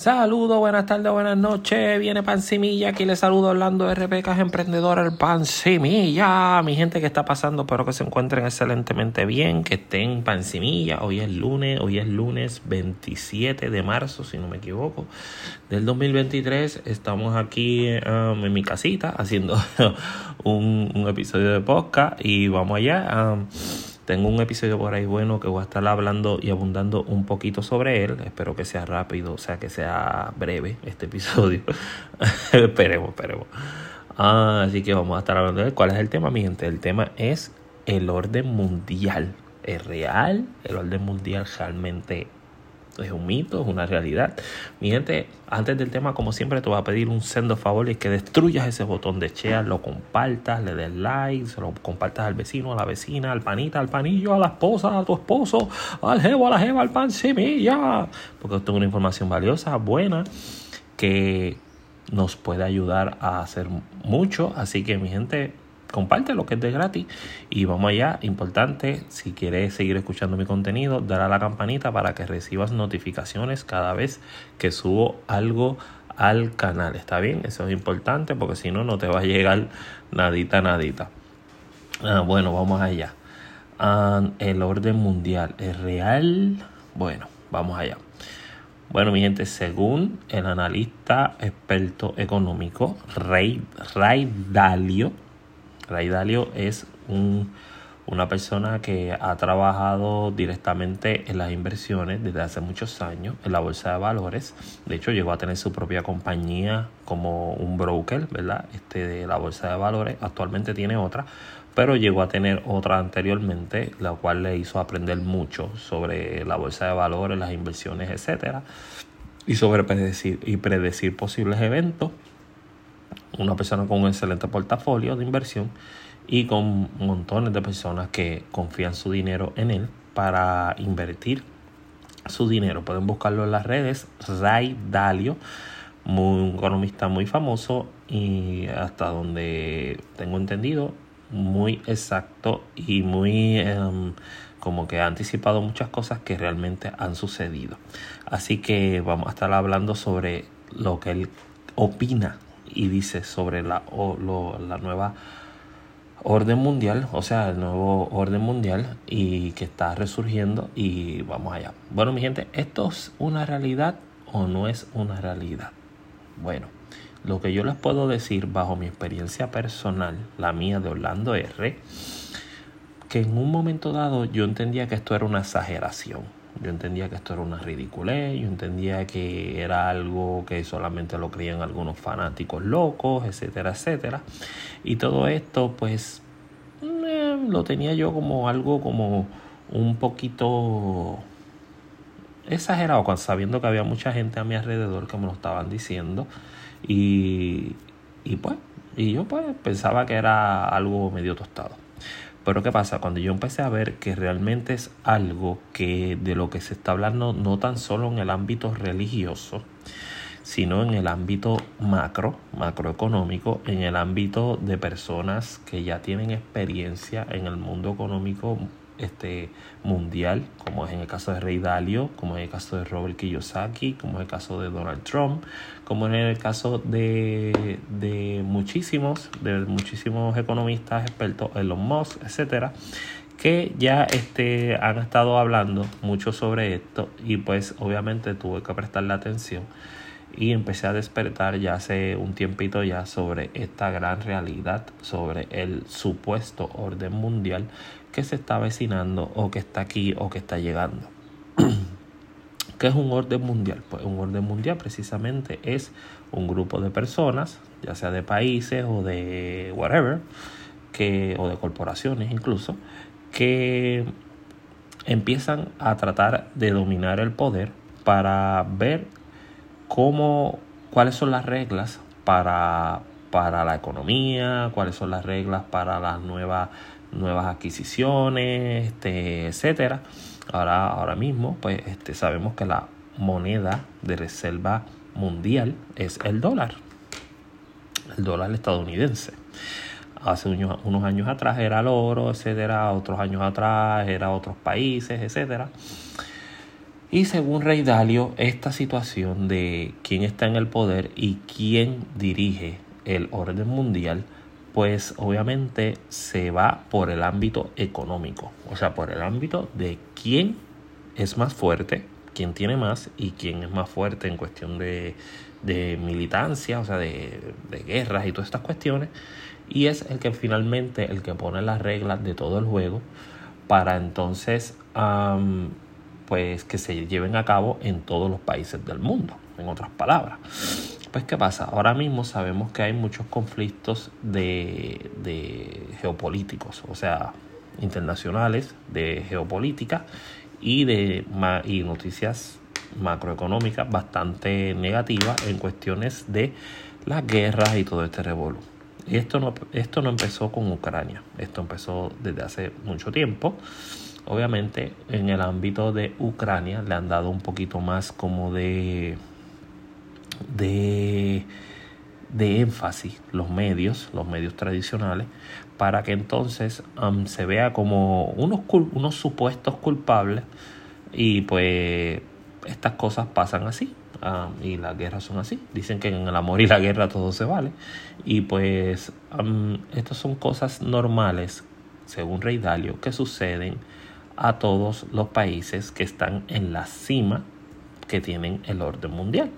Saludos, buenas tardes, buenas noches. Viene Pancimilla. Aquí les saludo Orlando RPK, emprendedor el Pancimilla. Mi gente que está pasando, espero que se encuentren excelentemente bien, que estén Pancimilla. Hoy es lunes, hoy es lunes 27 de marzo, si no me equivoco, del 2023. Estamos aquí um, en mi casita haciendo un, episodio de podcast y vamos allá. Um, tengo un episodio por ahí bueno que voy a estar hablando y abundando un poquito sobre él. Espero que sea rápido, o sea, que sea breve este episodio. esperemos, esperemos. Ah, así que vamos a estar hablando de él. ¿Cuál es el tema, mi gente? El tema es el orden mundial. ¿Es real? ¿El orden mundial realmente es un mito, es una realidad. Mi gente, antes del tema, como siempre, te voy a pedir un sendo favor y que destruyas ese botón de share, lo compartas, le des like, se lo compartas al vecino, a la vecina, al panita, al panillo, a la esposa, a tu esposo, al jevo, a la jeva, al pan semilla. Porque esto es una información valiosa, buena, que nos puede ayudar a hacer mucho. Así que, mi gente, comparte lo que es de gratis y vamos allá, importante, si quieres seguir escuchando mi contenido, dar a la campanita para que recibas notificaciones cada vez que subo algo al canal, ¿está bien? Eso es importante porque si no, no te va a llegar nadita, nadita. Ah, bueno, vamos allá. Ah, el orden mundial es real. Bueno, vamos allá. Bueno, mi gente, según el analista experto económico Ray, Ray Dalio, Ray Dalio es un, una persona que ha trabajado directamente en las inversiones desde hace muchos años en la bolsa de valores. De hecho, llegó a tener su propia compañía como un broker, ¿verdad? Este de la bolsa de valores. Actualmente tiene otra, pero llegó a tener otra anteriormente, la cual le hizo aprender mucho sobre la bolsa de valores, las inversiones, etcétera, y sobre predecir y predecir posibles eventos una persona con un excelente portafolio de inversión y con montones de personas que confían su dinero en él para invertir su dinero. Pueden buscarlo en las redes. Ray Dalio, un economista muy famoso y hasta donde tengo entendido, muy exacto y muy em, como que ha anticipado muchas cosas que realmente han sucedido. Así que vamos a estar hablando sobre lo que él opina y dice sobre la, la nueva orden mundial, o sea, el nuevo orden mundial y que está resurgiendo y vamos allá. Bueno, mi gente, ¿esto es una realidad o no es una realidad? Bueno, lo que yo les puedo decir bajo mi experiencia personal, la mía de Orlando R, que en un momento dado yo entendía que esto era una exageración yo entendía que esto era una ridiculez, yo entendía que era algo que solamente lo creían algunos fanáticos locos, etcétera, etcétera. Y todo esto, pues, eh, lo tenía yo como algo como un poquito exagerado, sabiendo que había mucha gente a mi alrededor que me lo estaban diciendo. Y, y pues, y yo pues pensaba que era algo medio tostado. Pero ¿qué pasa? Cuando yo empecé a ver que realmente es algo que de lo que se está hablando no tan solo en el ámbito religioso, sino en el ámbito macro, macroeconómico, en el ámbito de personas que ya tienen experiencia en el mundo económico este, mundial, como es en el caso de Rey Dalio, como en el caso de Robert Kiyosaki, como es el caso de Donald Trump, como en el caso de, de muchísimos, de muchísimos economistas expertos, Elon Musk, etcétera, que ya este, han estado hablando mucho sobre esto y pues obviamente tuve que prestarle atención y empecé a despertar ya hace un tiempito ya sobre esta gran realidad, sobre el supuesto orden mundial que se está avecinando o que está aquí o que está llegando. ¿Qué es un orden mundial? Pues un orden mundial precisamente es un grupo de personas, ya sea de países o de whatever, que, o de corporaciones incluso, que empiezan a tratar de dominar el poder para ver cómo, cuáles son las reglas para, para la economía, cuáles son las reglas para las nuevas nuevas adquisiciones, este, etcétera. Ahora, ahora mismo, pues este, sabemos que la moneda de reserva mundial es el dólar, el dólar estadounidense. Hace unos, unos años atrás era el oro, etcétera, otros años atrás era otros países, etcétera. Y según Rey Dalio, esta situación de quién está en el poder y quién dirige el orden mundial, pues obviamente se va por el ámbito económico, o sea, por el ámbito de quién es más fuerte, quién tiene más y quién es más fuerte en cuestión de, militancia, o sea, de, guerras y todas estas cuestiones, y es el que finalmente, el que pone las reglas de todo el juego para entonces, pues que se lleven a cabo en todos los países del mundo, en otras palabras. Pues, ¿qué pasa? Ahora mismo sabemos que hay muchos conflictos de, de geopolíticos, o sea, internacionales, de geopolítica y de y noticias macroeconómicas bastante negativas en cuestiones de las guerras y todo este revuelo. Y esto no, esto no empezó con Ucrania, esto empezó desde hace mucho tiempo. Obviamente en el ámbito de Ucrania le han dado un poquito más como de de, de énfasis los medios, los medios tradicionales, para que entonces um, se vea como unos, unos supuestos culpables y pues estas cosas pasan así um, y las guerras son así. Dicen que en el amor y la guerra todo se vale y pues um, estas son cosas normales, según Rey Dalio, que suceden a todos los países que están en la cima que tienen el orden mundial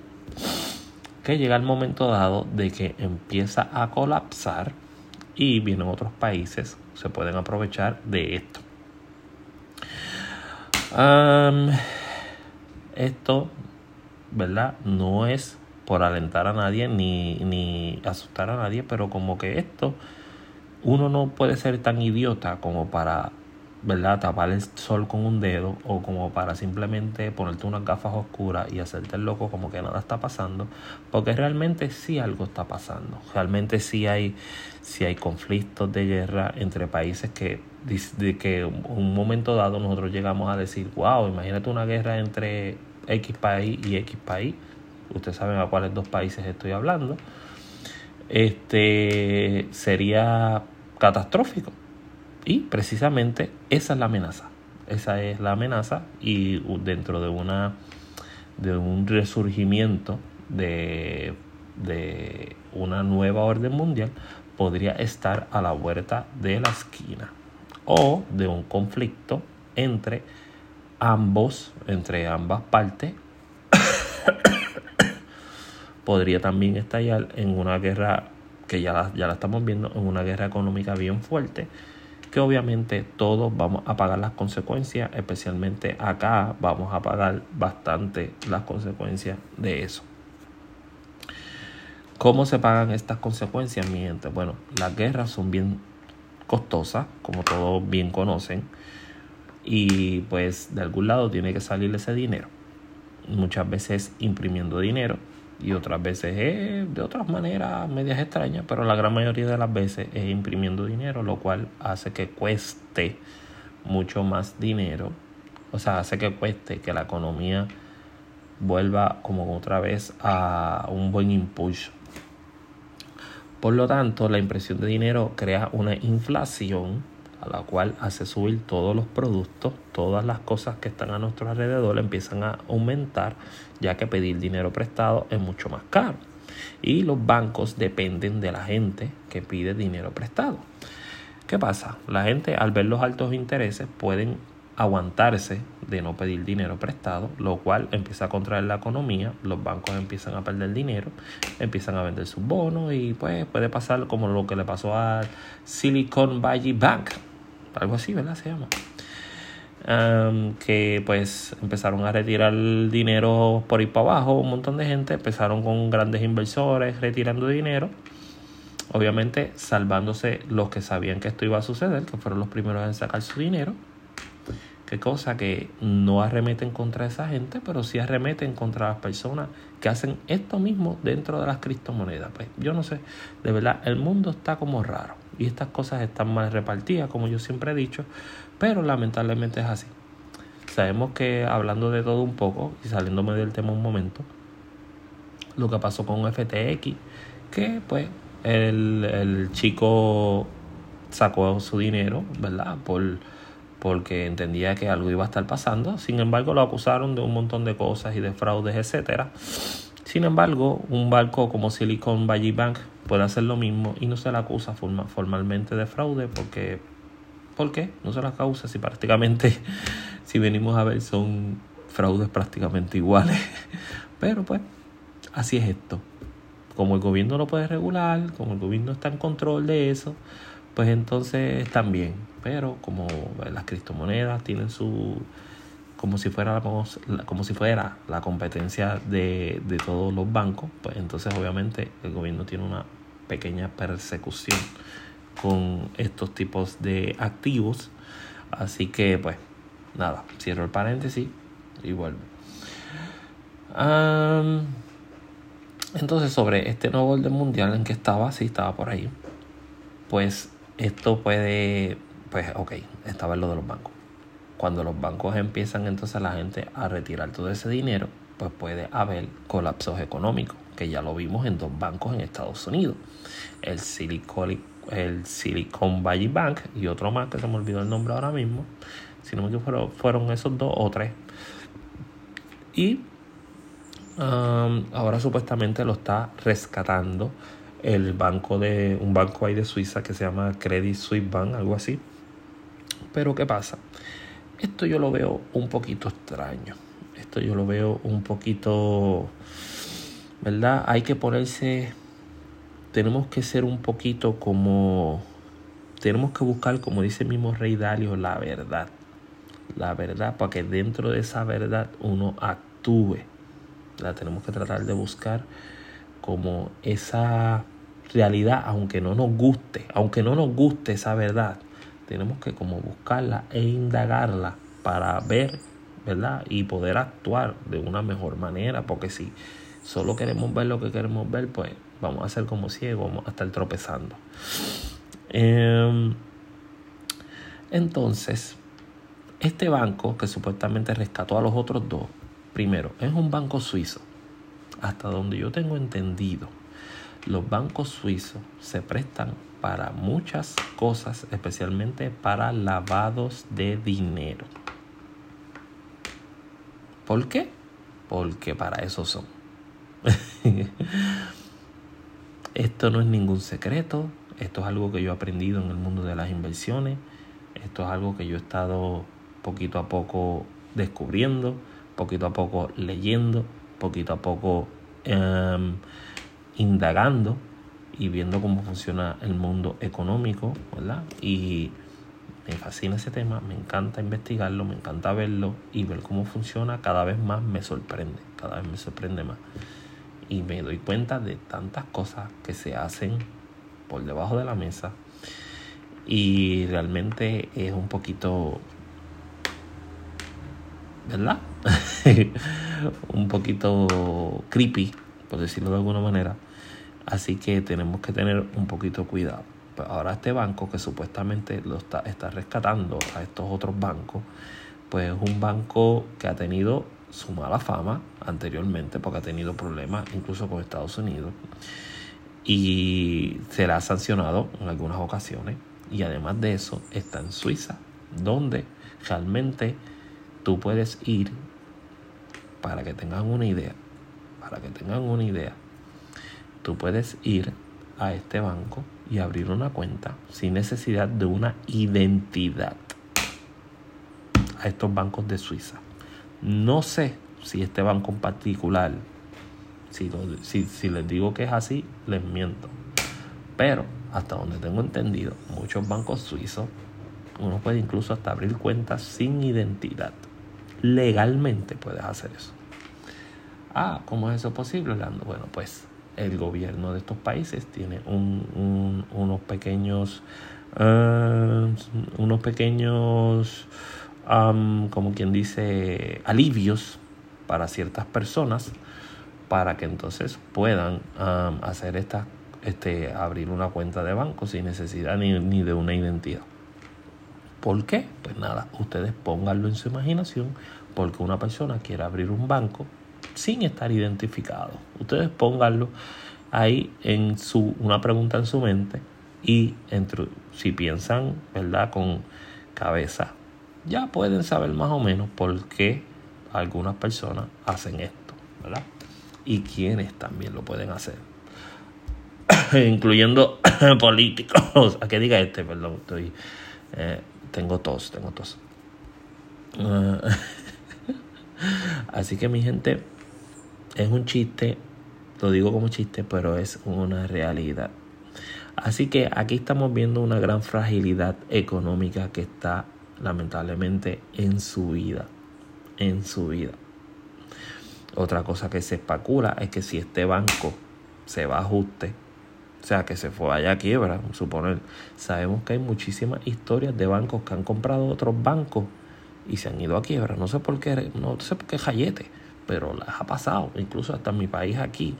que llega el momento dado de que empieza a colapsar y vienen otros países, se pueden aprovechar de esto. esto, ¿verdad? No es por alentar a nadie ni, ni asustar a nadie, pero como que esto, uno no puede ser tan idiota como para ¿verdad? Tapar el sol con un dedo o como para simplemente ponerte unas gafas oscuras y hacerte el loco como que nada está pasando, porque realmente sí algo está pasando. Realmente sí hay, sí hay conflictos de guerra entre países que, de que en un momento dado nosotros llegamos a decir, wow, imagínate una guerra entre X país y X país. Ustedes saben a cuáles dos países estoy hablando. Este sería catastrófico y precisamente esa es la amenaza. Esa es la amenaza y dentro de una de un resurgimiento de, de una nueva orden mundial podría estar a la vuelta de la esquina o de un conflicto entre ambos, entre ambas partes, podría también estallar en una guerra que ya ya la estamos viendo, en una guerra económica bien fuerte que obviamente todos vamos a pagar las consecuencias, especialmente acá vamos a pagar bastante las consecuencias de eso. ¿Cómo se pagan estas consecuencias, mi gente? Bueno, las guerras son bien costosas, como todos bien conocen, y pues de algún lado tiene que salir ese dinero. Muchas veces imprimiendo dinero, y otras veces es de otras maneras medias extrañas, pero la gran mayoría de las veces es imprimiendo dinero, lo cual hace que cueste mucho más dinero, o sea, hace que cueste que la economía vuelva como otra vez a un buen impulso. Por lo tanto, la impresión de dinero crea una inflación a la cual hace subir todos los productos, todas las cosas que están a nuestro alrededor empiezan a aumentar, ya que pedir dinero prestado es mucho más caro. Y los bancos dependen de la gente que pide dinero prestado. ¿Qué pasa? La gente al ver los altos intereses pueden aguantarse de no pedir dinero prestado, lo cual empieza a contraer la economía, los bancos empiezan a perder dinero, empiezan a vender sus bonos y pues puede pasar como lo que le pasó a Silicon Valley Bank, algo así, ¿verdad? Se llama. Que pues empezaron a retirar dinero por ir para abajo, un montón de gente, empezaron con grandes inversores retirando dinero, obviamente salvándose los que sabían que esto iba a suceder, que fueron los primeros en sacar su dinero, qué cosa que no arremeten contra esa gente, pero sí arremeten contra las personas que hacen esto mismo dentro de las criptomonedas. Pues yo no sé, de verdad, el mundo está como raro y estas cosas están mal repartidas, como yo siempre he dicho, pero lamentablemente es así. Sabemos que hablando de todo un poco y saliéndome del tema un momento, lo que pasó con FTX, que pues el, el chico sacó su dinero, ¿verdad? Por porque entendía que algo iba a estar pasando. Sin embargo, lo acusaron de un montón de cosas y de fraudes, etcétera. Sin embargo, un banco como Silicon Valley Bank puede hacer lo mismo y no se le acusa formalmente de fraude porque ¿por qué? No se la causa si prácticamente si venimos a ver son fraudes prácticamente iguales. Pero pues así es esto. Como el gobierno lo puede regular, como el gobierno está en control de eso, pues entonces bien. Pero como las criptomonedas tienen su como si fuera como si fuera la competencia de, de todos los bancos, pues entonces obviamente el gobierno tiene una pequeña persecución con estos tipos de activos. Así que pues nada, cierro el paréntesis y vuelvo. entonces sobre este nuevo orden mundial en que estaba, sí estaba por ahí, pues esto puede, pues ok, estaba en lo de los bancos cuando los bancos empiezan entonces la gente a retirar todo ese dinero, pues puede haber colapsos económicos, que ya lo vimos en dos bancos en Estados Unidos, el Silicon, el Silicon Valley Bank y otro más que se me olvidó el nombre ahora mismo, si no me equivoco fueron esos dos o tres. Y um, ahora supuestamente lo está rescatando el banco de un banco ahí de Suiza que se llama Credit Suisse Bank, algo así. Pero ¿qué pasa? Esto yo lo veo un poquito extraño. Esto yo lo veo un poquito, ¿verdad? Hay que ponerse, tenemos que ser un poquito como, tenemos que buscar, como dice el mismo Rey Dalio, la verdad. La verdad, para que dentro de esa verdad uno actúe. La tenemos que tratar de buscar como esa realidad, aunque no nos guste, aunque no nos guste esa verdad, tenemos que como buscarla e indagarla para ver, ¿verdad? Y poder actuar de una mejor manera, porque si solo queremos ver lo que queremos ver, pues vamos a ser como ciegos, vamos a estar tropezando. Em, entonces, este banco que supuestamente rescató a los otros dos, primero, es un banco suizo. Hasta donde yo tengo entendido, los bancos suizos se prestan para muchas cosas, especialmente para lavados de dinero. ¿Por qué? Porque para eso son. esto no es ningún secreto, esto es algo que yo he aprendido en el mundo de las inversiones, esto es algo que yo he estado poquito a poco descubriendo, poquito a poco leyendo, poquito a poco em, indagando y viendo cómo funciona el mundo económico, ¿verdad? Y me fascina ese tema, me encanta investigarlo, me encanta verlo y ver cómo funciona, cada vez más me sorprende, cada vez me sorprende más. Y me doy cuenta de tantas cosas que se hacen por debajo de la mesa y realmente es un poquito, ¿verdad? un poquito creepy, por decirlo de alguna manera Así que tenemos que tener un poquito cuidado. Pues ahora este banco que supuestamente lo está, está rescatando a estos otros bancos, pues es un banco que ha tenido su mala fama anteriormente porque ha tenido problemas incluso con Estados Unidos y será sancionado en algunas ocasiones y además de eso está en Suiza donde realmente tú puedes ir para que tengan una idea para que tengan una idea tú puedes ir a este banco y abrir una cuenta sin necesidad de una identidad a estos bancos de Suiza. No sé si este banco en particular, si, si, les digo que es así, les miento. Pero hasta donde tengo entendido, muchos bancos suizos, uno puede incluso hasta abrir cuentas sin identidad. Legalmente puedes hacer eso. Ah, ¿cómo es eso posible, Orlando? Bueno, pues el gobierno de estos países tiene unos pequeños eh, unos pequeños como quien dice alivios para ciertas personas para que entonces puedan hacer esta este abrir una cuenta de banco sin necesidad ni, ni de una identidad ¿Por qué? Pues nada, ustedes pónganlo en su imaginación porque una persona quiere abrir un banco sin estar identificado. Ustedes pónganlo ahí en su, una pregunta en su mente y entre, si piensan, ¿verdad? Con cabeza ya pueden saber más o menos por qué algunas personas hacen esto, ¿verdad? Y quiénes también lo pueden hacer. Incluyendo políticos. A que diga este, perdón, estoy. Eh, tengo tos, tengo tos. así que mi gente, es un chiste, lo digo como chiste, pero es una realidad. Así que aquí estamos viendo una gran fragilidad económica que está lamentablemente en su vida, en su vida. Otra cosa que se especula es que si este banco se va a ajuste, o sea, que se fue allá a quiebra, suponer, sabemos que hay muchísimas historias de bancos que han comprado otros bancos y se han ido a quiebra. No sé por qué, no sé por qué jayete, pero las ha pasado. Incluso hasta en mi país aquí.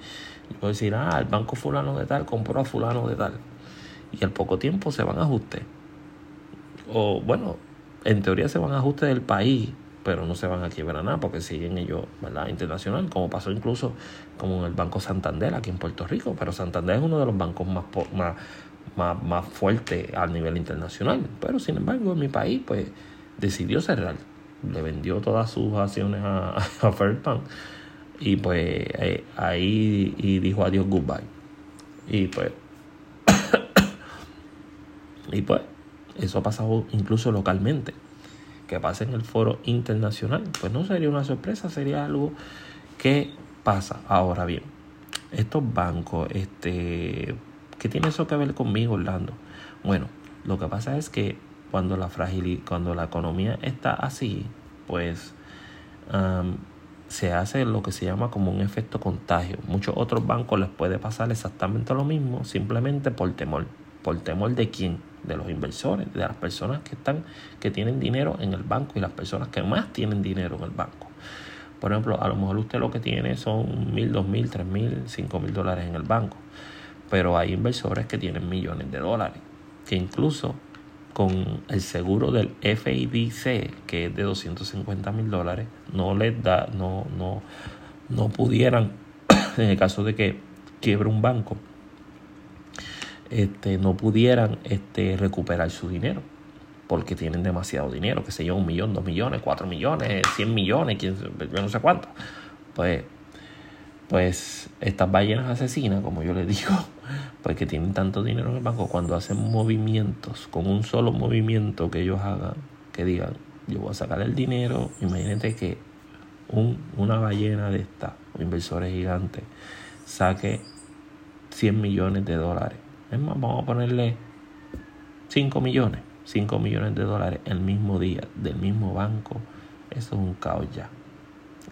Yo puedo decir, ah, el banco fulano de tal compró a fulano de tal. Y al poco tiempo se van a ajuste. O bueno, en teoría se van a ajuste del país, pero no se van a quiebrar nada porque siguen ellos, ¿verdad? Internacional, como pasó incluso como en el Banco Santander aquí en Puerto Rico. Pero Santander es uno de los bancos más, más, más, más fuertes a nivel internacional. Pero sin embargo, en mi país, pues decidió cerrar. Le vendió todas sus acciones a, a Fairbank. Y pues eh, ahí y dijo adiós, goodbye. Y pues. y pues, eso ha pasado incluso localmente. Que pase en el foro internacional, pues no sería una sorpresa, sería algo que pasa. Ahora bien, estos bancos, este, ¿qué tiene eso que ver conmigo, Orlando? Bueno, lo que pasa es que cuando la fragilidad, cuando la economía está así, pues se hace lo que se llama como un efecto contagio. Muchos otros bancos les puede pasar exactamente lo mismo, simplemente por temor. ¿Por temor de quién? De los inversores, de las personas que están, que tienen dinero en el banco y las personas que más tienen dinero en el banco. Por ejemplo, a lo mejor usted lo que tiene son mil, dos mil, tres mil, cinco mil dólares en el banco. Pero hay inversores que tienen millones de dólares, que incluso con el seguro del FIDC, que es de 250 mil dólares, no les da, no, no, no pudieran, en el caso de que quiebre un banco, este, no pudieran este, recuperar su dinero porque tienen demasiado dinero, que sé yo, un millón, dos millones, cuatro millones, cien millones, yo no sé cuánto. Pues, pues estas ballenas asesinas, como yo les digo, pues que tienen tanto dinero en el banco, cuando hacen movimientos, con un solo movimiento que ellos hagan, que digan, yo voy a sacar el dinero, imagínate que un, una ballena de esta, inversores gigantes, saque 100 millones de dólares. Es más, vamos a ponerle 5 millones, 5 millones de dólares el mismo día, del mismo banco. Eso es un caos ya.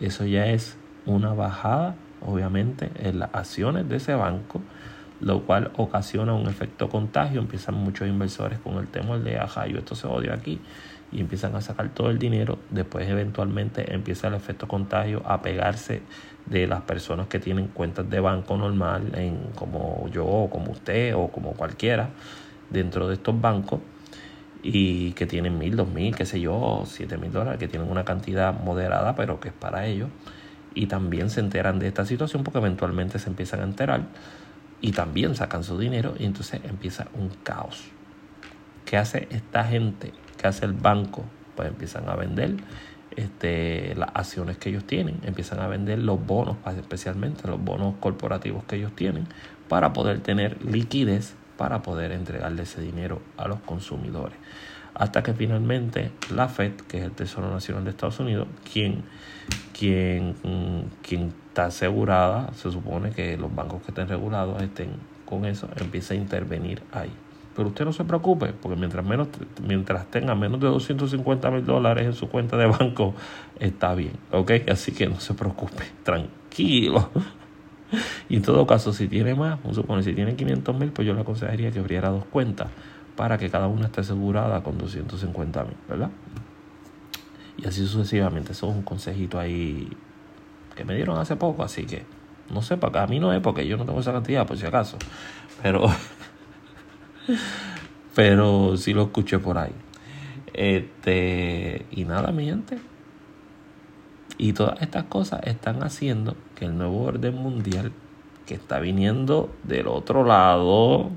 Eso ya es una bajada, obviamente, en las acciones de ese banco lo cual ocasiona un efecto contagio. Empiezan muchos inversores con el temor de, ajá, yo esto se odio aquí, y empiezan a sacar todo el dinero. Después, eventualmente, empieza el efecto contagio a pegarse de las personas que tienen cuentas de banco normal, en, como yo, o como usted, o como cualquiera, dentro de estos bancos y que tienen mil, dos mil, qué sé yo, siete mil dólares, que tienen una cantidad moderada, pero que es para ellos. Y también se enteran de esta situación porque eventualmente se empiezan a enterar y también sacan su dinero y entonces empieza un caos. ¿Qué hace esta gente? ¿Qué hace el banco? Pues empiezan a vender este, las acciones que ellos tienen, empiezan a vender los bonos, especialmente los bonos corporativos que ellos tienen, para poder tener liquidez, para poder entregarle ese dinero a los consumidores. Hasta que finalmente la Fed, que es el Tesoro Nacional de Estados Unidos, quien, quien, quien está asegurada, se supone que los bancos que estén regulados estén con eso, empieza a intervenir ahí. Pero usted no se preocupe, porque mientras, menos, mientras tenga menos de 250 mil dólares en su cuenta de banco, está bien, ¿ok? Así que no se preocupe, tranquilo. Y en todo caso, si tiene más, supone si tiene 500 mil, pues yo le aconsejaría que abriera dos cuentas para que cada una esté asegurada con 250 mil, ¿verdad? Y así sucesivamente. Eso es un consejito ahí que me dieron hace poco, así que no sé, para mí no es porque yo no tengo esa cantidad, por si acaso, pero, pero sí lo escuché por ahí. Este, y nada, mi gente. Y todas estas cosas están haciendo que el nuevo orden mundial que está viniendo del otro lado,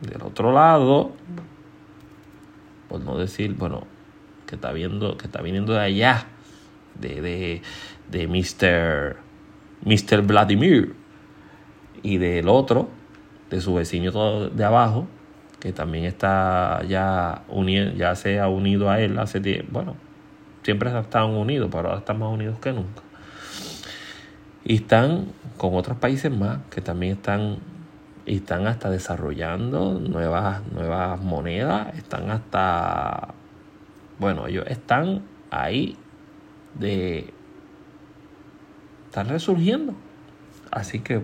del otro lado, por no decir, bueno, que está viendo, que está viniendo de allá, de, de, de Mr. Mr. Vladimir, y del otro, de su vecino de abajo, que también está ya unido, ya se ha unido a él hace tiempo, bueno, siempre estaban unidos, pero ahora están más unidos que nunca. Y están con otros países más que también están están hasta desarrollando nuevas, nuevas monedas, están hasta, bueno, ellos están ahí de, están resurgiendo. Así que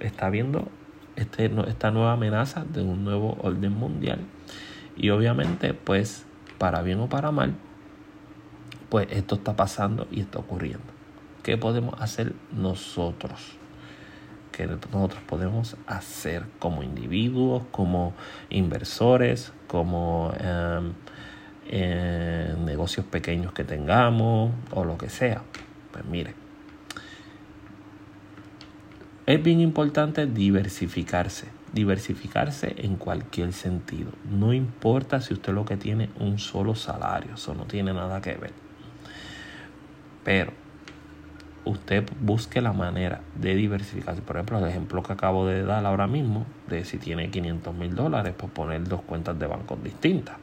está viendo este, esta nueva amenaza de un nuevo orden mundial. Y obviamente, pues, para bien o para mal, pues esto está pasando y está ocurriendo. ¿Qué podemos hacer nosotros? que nosotros podemos hacer como individuos, como inversores, como negocios pequeños que tengamos o lo que sea. Pues mire, es bien importante diversificarse, diversificarse en cualquier sentido. No importa si usted lo que tiene un solo salario, eso no tiene nada que ver. Pero usted busque la manera de diversificarse. Por ejemplo, el ejemplo que acabo de dar ahora mismo, de si tiene 500 mil dólares, pues poner dos cuentas de bancos distintas.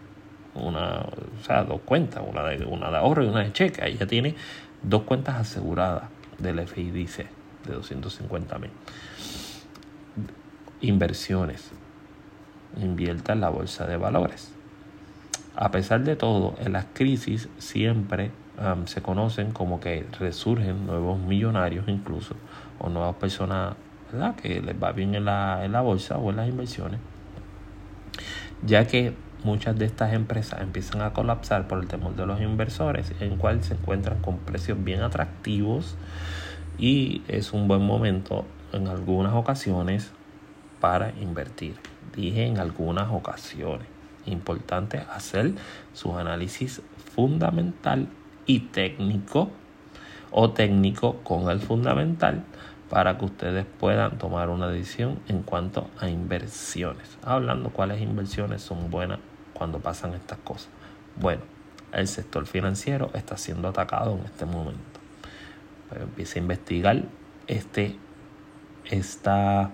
Una, o sea, dos cuentas, una de, una de ahorro y una de cheque. Ya tiene dos cuentas aseguradas del FIDC de 250 mil. Inversiones. Invierta en la bolsa de valores. A pesar de todo, en las crisis siempre se conocen como que resurgen nuevos millonarios incluso o nuevas personas ¿verdad? que les va bien en la, en la bolsa o en las inversiones ya que muchas de estas empresas empiezan a colapsar por el temor de los inversores en cual se encuentran con precios bien atractivos y es un buen momento en algunas ocasiones para invertir dije en algunas ocasiones importante hacer su análisis fundamental y técnico o técnico con el fundamental para que ustedes puedan tomar una decisión en cuanto a inversiones. Hablando cuáles inversiones son buenas cuando pasan estas cosas. Bueno, el sector financiero está siendo atacado en este momento. Empieza a investigar este, esta,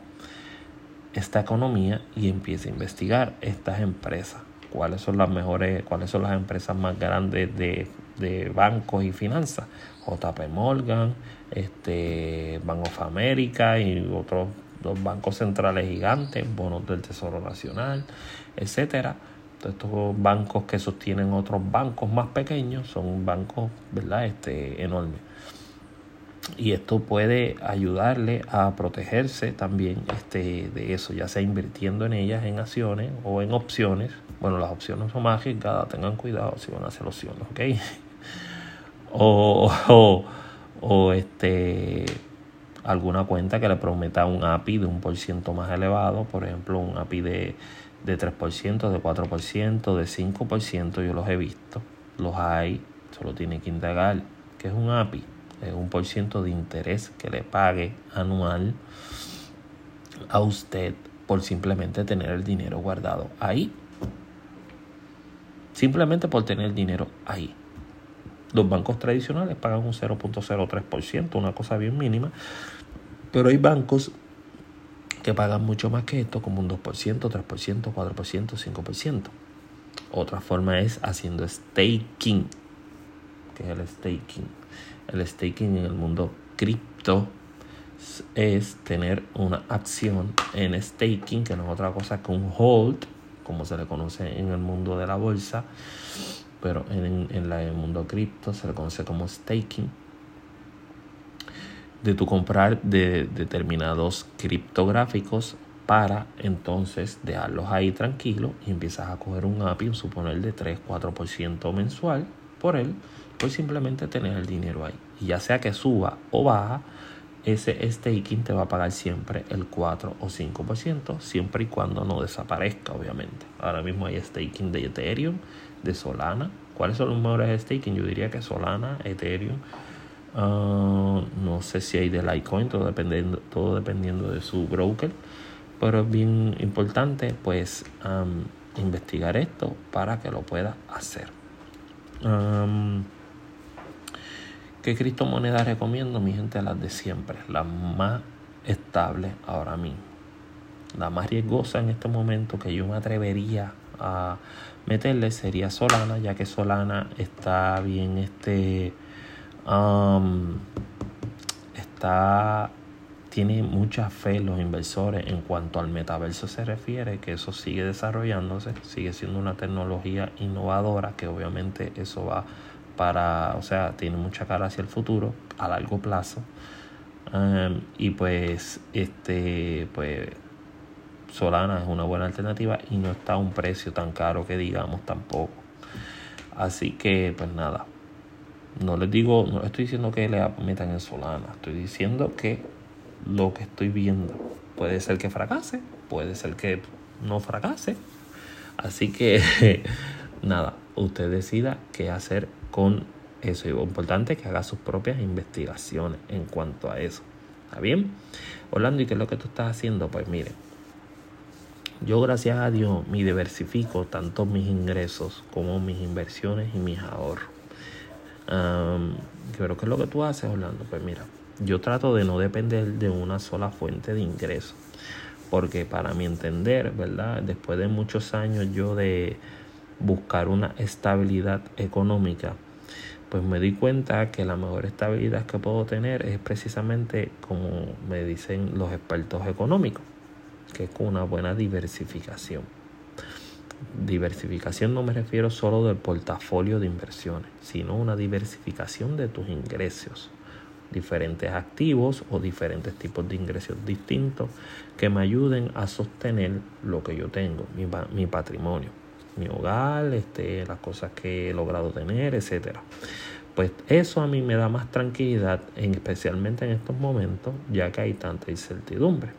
esta economía y empieza a investigar estas empresas. Cuáles son las mejores, cuáles son las empresas más grandes de de bancos y finanzas, JP Morgan, este, Bank of America y otros dos bancos centrales gigantes, bonos del Tesoro Nacional, etcétera. Estos bancos que sostienen otros bancos más pequeños son bancos, ¿verdad? Este, enormes. Y esto puede ayudarle a protegerse también este, de eso, ya sea invirtiendo en ellas en acciones o en opciones. Bueno, las opciones son más arriesgadas, tengan cuidado si van a hacer opciones, ¿ok? o, o, este alguna cuenta que le prometa un API de un por ciento más elevado, por ejemplo, un API de, de 3%, de 4%, de 5%, yo los he visto, los hay, solo tiene que indagar que es un API, es un por ciento de interés que le pague anual a usted por simplemente tener el dinero guardado ahí. Simplemente por tener el dinero ahí. Los bancos tradicionales pagan un 0.03%, una cosa bien mínima, pero hay bancos que pagan mucho más que esto, como un 2%, 3%, 4%, 5%. Otra forma es haciendo staking. ¿Qué es el staking? El staking en el mundo cripto es tener una acción en staking, que no es otra cosa que un hold, como se le conoce en el mundo de la bolsa, pero en, en, el mundo cripto se le conoce como staking, de tu comprar de determinados criptográficos para entonces dejarlos ahí tranquilos y empiezas a coger un API, suponer de 3-4% mensual por él, pues simplemente tener el dinero ahí. Y ya sea que suba o baja, ese staking te va a pagar siempre el 4 o 5%, siempre y cuando no desaparezca, obviamente. Ahora mismo hay staking de Ethereum, de Solana. ¿Cuáles son los mejores staking? Yo diría que Solana, Ethereum. Ah, no sé si hay de Litecoin, todo dependiendo, todo dependiendo de su broker. Pero es bien importante pues investigar esto para que lo pueda hacer. ¿Qué criptomonedas recomiendo? Mi gente, las de siempre, las más estables ahora mismo. La más riesgosa en este momento que yo me atrevería a meterle sería Solana, ya que Solana está bien, este, está, tiene mucha fe los inversores en cuanto al metaverso se refiere, que eso sigue desarrollándose, sigue siendo una tecnología innovadora, que obviamente eso va para, o sea, tiene mucha cara hacia el futuro a largo plazo. y pues, este, pues, Solana es una buena alternativa y no está a un precio tan caro que digamos tampoco. Así que, pues nada, no les digo, no estoy diciendo que le metan en Solana, estoy diciendo que lo que estoy viendo puede ser que fracase, puede ser que no fracase. Así que, nada, usted decida qué hacer con eso. Lo importante es que haga sus propias investigaciones en cuanto a eso. ¿Está bien? Orlando, ¿y qué es lo que tú estás haciendo? Pues mire, yo gracias a Dios me diversifico tanto mis ingresos como mis inversiones y mis ahorros. Pero ¿qué es lo que tú haces, Orlando? Pues mira, yo trato de no depender de una sola fuente de ingresos. Porque para mi entender, ¿verdad? Después de muchos años yo de buscar una estabilidad económica, pues me di cuenta que la mejor estabilidad que puedo tener es precisamente como me dicen los expertos económicos, que es con una buena diversificación. Diversificación no me refiero solo del portafolio de inversiones, sino una diversificación de tus ingresos, diferentes activos o diferentes tipos de ingresos distintos que me ayuden a sostener lo que yo tengo, mi, mi patrimonio mi hogar, este, las cosas que he logrado tener, etcétera. Pues eso a mí me da más tranquilidad, especialmente en estos momentos, ya que hay tanta incertidumbre.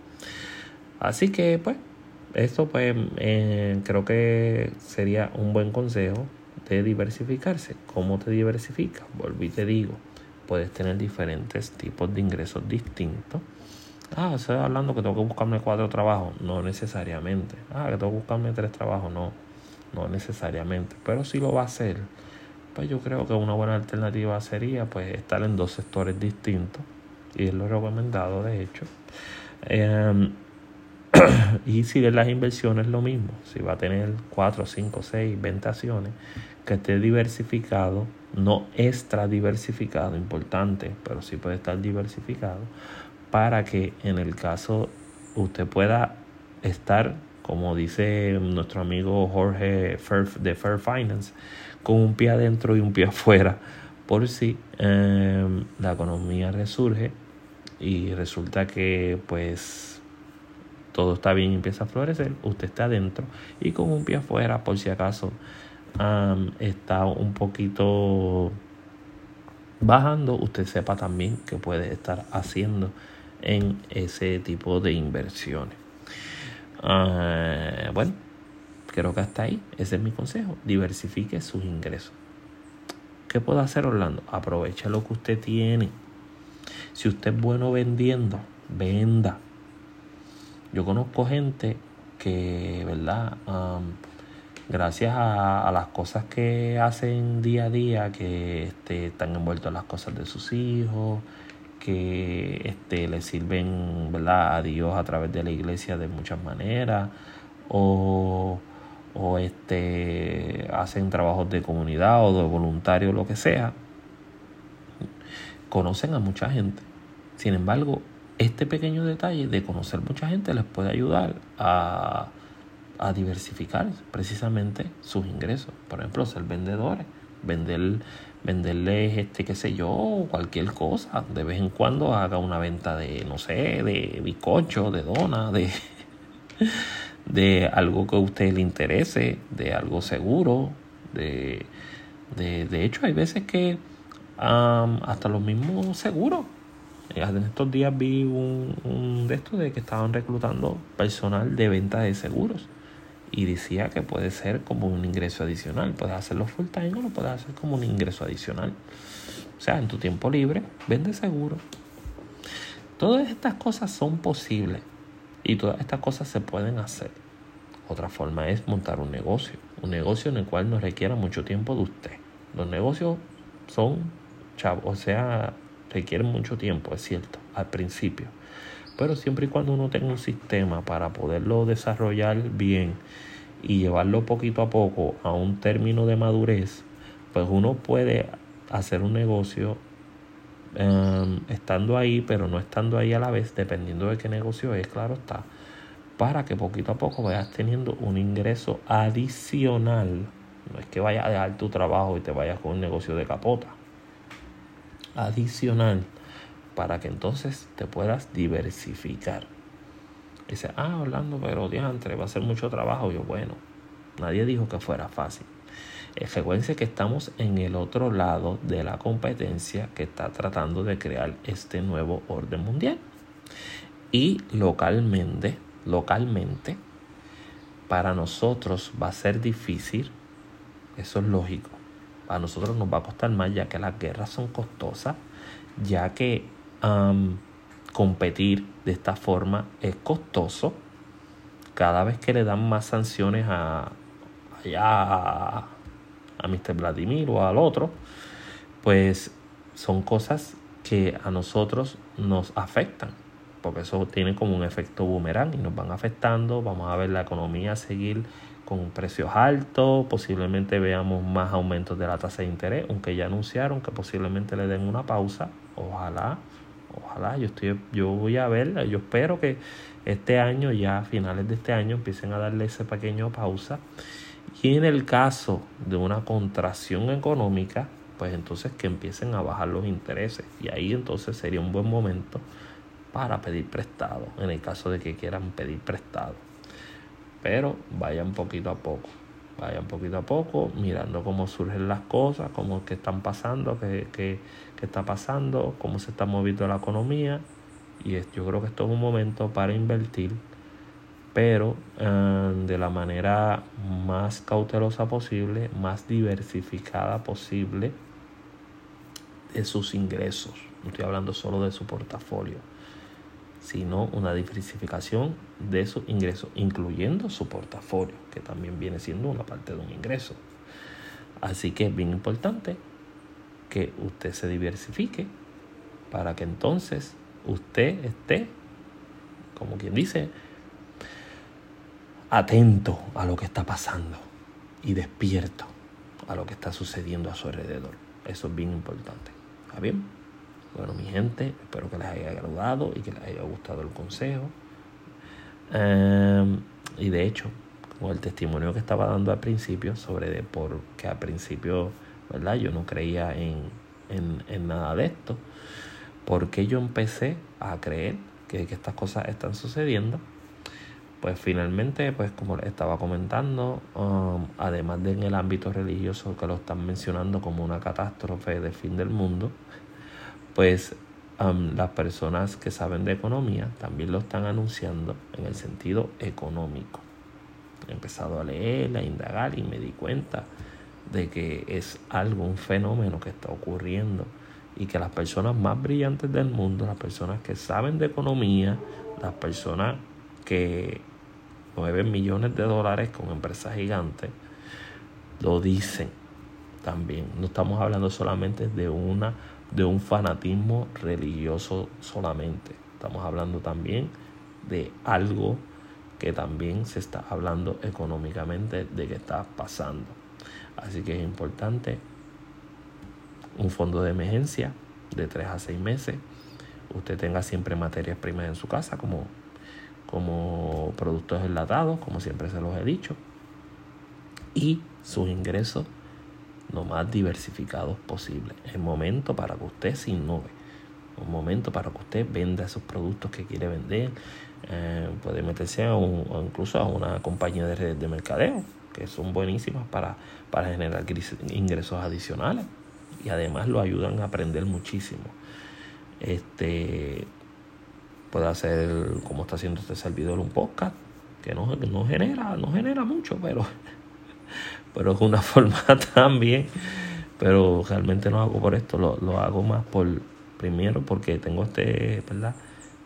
Así que, pues, esto pues eh, creo que sería un buen consejo de diversificarse. ¿Cómo te diversificas? Volví y te digo, puedes tener diferentes tipos de ingresos distintos. Ah, estoy hablando que tengo que buscarme cuatro trabajos. No necesariamente. Ah, que tengo que buscarme tres trabajos. No no necesariamente, pero si lo va a hacer, pues yo creo que una buena alternativa sería pues estar en dos sectores distintos y es lo recomendado de hecho. Em, y si de las inversiones lo mismo, si va a tener 4, 5, 6, 20 acciones, que esté diversificado, no extra diversificado, importante, pero sí puede estar diversificado, para que en el caso usted pueda estar como dice nuestro amigo Jorge de Fair Finance, con un pie adentro y un pie afuera, por si em, la economía resurge y resulta que pues todo está bien y empieza a florecer, usted está adentro y con un pie afuera por si acaso está un poquito bajando, usted sepa también que puede estar haciendo en ese tipo de inversiones. Ah, bueno, creo que hasta ahí. Ese es mi consejo. Diversifique sus ingresos. ¿Qué puede hacer Orlando? Aprovecha lo que usted tiene. Si usted es bueno vendiendo, venda. Yo conozco gente que, ¿verdad? gracias a, las cosas que hacen día a día, que este, están envueltos en las cosas de sus hijos, que este, le sirven ¿verdad? a Dios a través de la iglesia de muchas maneras o, o este, hacen trabajos de comunidad o de voluntario, lo que sea, conocen a mucha gente. Sin embargo, este pequeño detalle de conocer mucha gente les puede ayudar a, diversificar precisamente sus ingresos. Por ejemplo, ser vendedores, vender venderles, este, qué sé yo, cualquier cosa. De vez en cuando haga una venta de, no sé, de bizcocho, de dona, de, de algo que a usted le interese, de algo seguro. De, de, de hecho, hay veces que hasta los mismos seguros. Eh, en estos días vi un, un de estos de que estaban reclutando personal de venta de seguros y decía que puede ser como un ingreso adicional. Puedes hacerlo full time o lo puedes hacer como un ingreso adicional. O sea, en tu tiempo libre, vende seguro. Todas estas cosas son posibles y todas estas cosas se pueden hacer. Otra forma es montar un negocio, un negocio en el cual no requiera mucho tiempo de usted. Los negocios son chavos, o sea, requieren mucho tiempo, es cierto, al principio. Pero siempre y cuando uno tenga un sistema para poderlo desarrollar bien y llevarlo poquito a poco a un término de madurez, pues uno puede hacer un negocio em, estando ahí, pero no estando ahí a la vez, dependiendo de qué negocio es, claro está, para que poquito a poco vayas teniendo un ingreso adicional. No es que vayas a dejar tu trabajo y te vayas con un negocio de capota. Adicional para que entonces te puedas diversificar. Dice, ah, Orlando, pero diantre, va a ser mucho trabajo. Yo, bueno, nadie dijo que fuera fácil. Recuerden que estamos en el otro lado de la competencia que está tratando de crear este nuevo orden mundial. Y localmente, localmente, para nosotros va a ser difícil, eso es lógico. Para nosotros nos va a costar más ya que las guerras son costosas, ya que competir de esta forma es costoso. Cada vez que le dan más sanciones a allá a, Mr. Vladimir o al otro, pues son cosas que a nosotros nos afectan, porque eso tiene como un efecto boomerang y nos van afectando. Vamos a ver la economía seguir con precios altos, posiblemente veamos más aumentos de la tasa de interés, aunque ya anunciaron que posiblemente le den una pausa, ojalá ojalá, yo estoy, yo voy a ver, yo espero que este año, ya a finales de este año, empiecen a darle ese pequeño pausa. Y en el caso de una contracción económica, pues entonces que empiecen a bajar los intereses. Y ahí entonces sería un buen momento para pedir prestado, en el caso de que quieran pedir prestado. Pero vayan poquito a poco vayan poquito a poco, mirando cómo surgen las cosas, cómo que están pasando, qué, qué, qué, está pasando, cómo se está moviendo la economía. Y yo creo que esto es un momento para invertir, pero eh, de la manera más cautelosa posible, más diversificada posible de sus ingresos. No estoy hablando solo de su portafolio sino una diversificación de sus ingresos, incluyendo su portafolio, que también viene siendo una parte de un ingreso. Así que es bien importante que usted se diversifique para que entonces usted esté, como quien dice, atento a lo que está pasando y despierto a lo que está sucediendo a su alrededor. Eso es bien importante. ¿Está bien? Bueno, mi gente, espero que les haya agradado y que les haya gustado el consejo. Em, y de hecho, con el testimonio que estaba dando al principio, sobre de por que al principio, ¿verdad? Yo no creía en, en, en nada de esto. Porque yo empecé a creer que, que estas cosas están sucediendo pues finalmente, pues como estaba comentando, um, además de en el ámbito religioso que lo están mencionando como una catástrofe de fin del mundo, pues las personas que saben de economía también lo están anunciando en el sentido económico. He empezado a leer, a indagar y me di cuenta de que es algo, un fenómeno que está ocurriendo y que las personas más brillantes del mundo, las personas que saben de economía, las personas que mueven millones de dólares con empresas gigantes, lo dicen también. No estamos hablando solamente de una de un fanatismo religioso solamente. Estamos hablando también de algo que también se está hablando económicamente de que está pasando. Así que es importante un fondo de emergencia de 3 a 6 meses. Usted tenga siempre materias primas en su casa como, como productos enlatados, como siempre se los he dicho. Y sus ingresos lo más diversificados posible. Es momento para que usted se innove. Un momento para que usted venda esos productos que quiere vender. Eh, puede meterse a un, o incluso a una compañía de redes de mercadeo, que son buenísimas para, para generar ingresos adicionales. Y además lo ayudan a aprender muchísimo. Este puede hacer, como está haciendo este servidor, un podcast que no, no genera, no genera mucho, pero pero es una forma también. Pero realmente no hago por esto, lo, lo hago más por, primero porque tengo este, ¿verdad?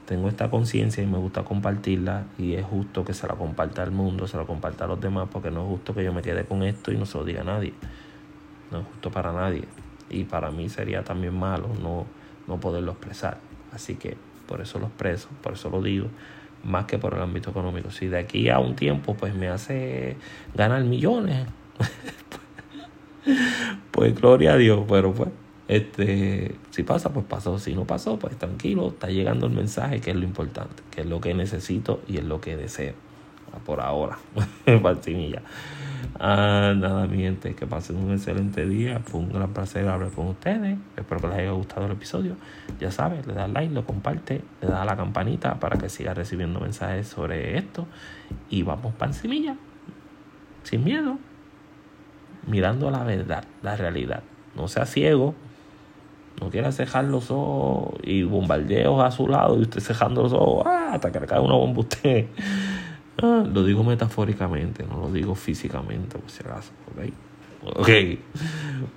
Tengo esta conciencia y me gusta compartirla y es justo que se la comparta al mundo, se la comparta a los demás porque no es justo que yo me quede con esto y no se lo diga a nadie. no es justo para nadie. Y para mí sería también malo no, no poderlo expresar. Así que por eso lo expreso, por eso lo digo, más que por el ámbito económico. Si de aquí a un tiempo pues me hace ganar millones, pues gloria a Dios, pero pues este, si pasa, pues pasó. Si no pasó, pues tranquilo, está llegando el mensaje, que es lo importante, que es lo que necesito y es lo que deseo. Por ahora, Pancinilla. Ah, nada, mi gente, que pasen un excelente día. Fue un gran placer hablar con ustedes. Espero que les haya gustado el episodio. Ya sabes, le das like, lo comparte, le das a la campanita para que siga recibiendo mensajes sobre esto. Y vamos Pancimilla, sin miedo, mirando la verdad, la realidad. No sea ciego, no quiera cejar los ojos y bombardeos a su lado y usted cejando los ojos ah, hasta que le cae una bomba usted. Ah, lo digo metafóricamente, no lo digo físicamente, por si acaso. ¿ok? Ok.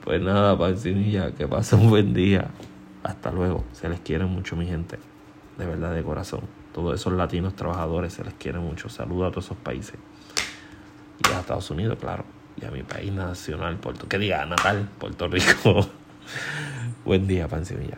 Pues nada, pancinilla, que pasen un buen día. Hasta luego. Se les quiere mucho, mi gente. De verdad, de corazón. Todos esos latinos trabajadores se les quiere mucho. Saludos a todos esos países. Y a Estados Unidos, claro. Y a mi país nacional, Puerto, que diga natal, Puerto Rico. Buen día, Pancimilla.